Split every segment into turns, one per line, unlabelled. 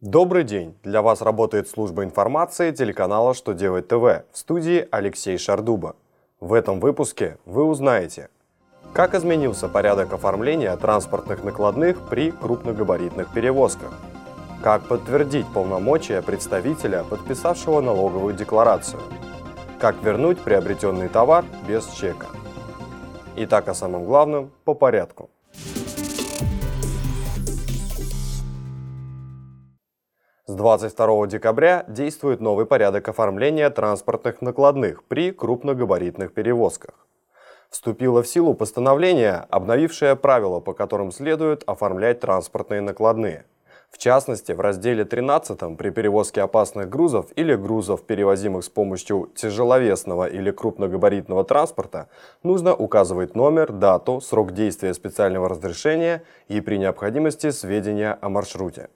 Добрый день! Для вас работает служба информации телеканала «Что делать ТВ» в студии Алексей Шардуба. В этом выпуске вы узнаете, как изменился порядок оформления транспортных накладных при крупногабаритных перевозках, как подтвердить полномочия представителя, подписавшего налоговую декларацию, как вернуть приобретенный товар без чека. Итак, о самом главном по порядку – С 22 декабря действует новый порядок оформления транспортных накладных при крупногабаритных перевозках. Вступило в силу постановление, обновившее правила, по которым следует оформлять транспортные накладные. В частности, в разделе 13 при перевозке опасных грузов или грузов, перевозимых с помощью тяжеловесного или крупногабаритного транспорта, нужно указывать номер, дату, срок действия специального разрешения и при необходимости сведения о маршруте.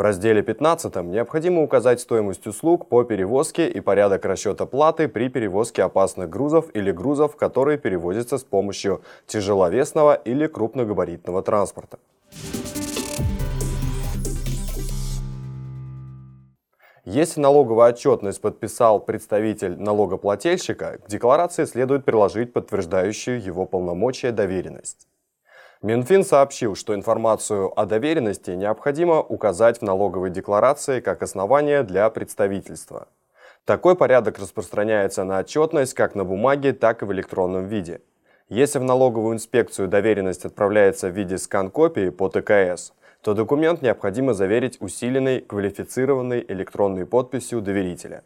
В разделе 15 необходимо указать стоимость услуг по перевозке и порядок расчета платы при перевозке опасных грузов или грузов, которые перевозятся с помощью тяжеловесного или крупногабаритного транспорта. Если налоговую отчетность подписал представитель налогоплательщика, к декларации следует приложить подтверждающую его полномочия доверенность. Минфин сообщил, что информацию о доверенности необходимо указать в налоговой декларации как основание для представительства. Такой порядок распространяется на отчетность как на бумаге, так и в электронном виде. Если в налоговую инспекцию доверенность отправляется в виде скан-копии по ТКС, то документ необходимо заверить усиленной квалифицированной электронной подписью доверителя.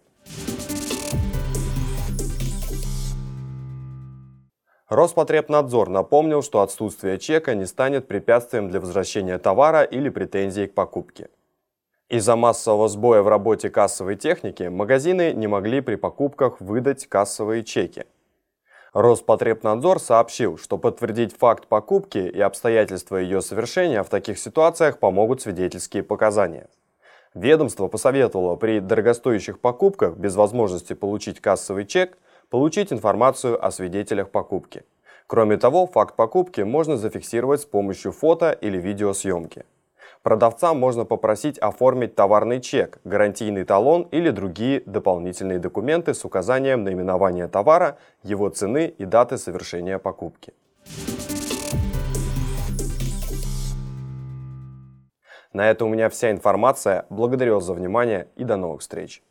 Роспотребнадзор напомнил, что отсутствие чека не станет препятствием для возвращения товара или претензий к покупке. Из-за массового сбоя в работе кассовой техники магазины не могли при покупках выдать кассовые чеки. Роспотребнадзор сообщил, что подтвердить факт покупки и обстоятельства ее совершения в таких ситуациях помогут свидетельские показания. Ведомство посоветовало при дорогостоящих покупках без возможности получить кассовый чек получить информацию о свидетелях покупки. Кроме того, факт покупки можно зафиксировать с помощью фото или видеосъемки. Продавца можно попросить оформить товарный чек, гарантийный талон или другие дополнительные документы с указанием наименования товара, его цены и даты совершения покупки. На этом у меня вся информация. Благодарю вас за внимание и до новых встреч.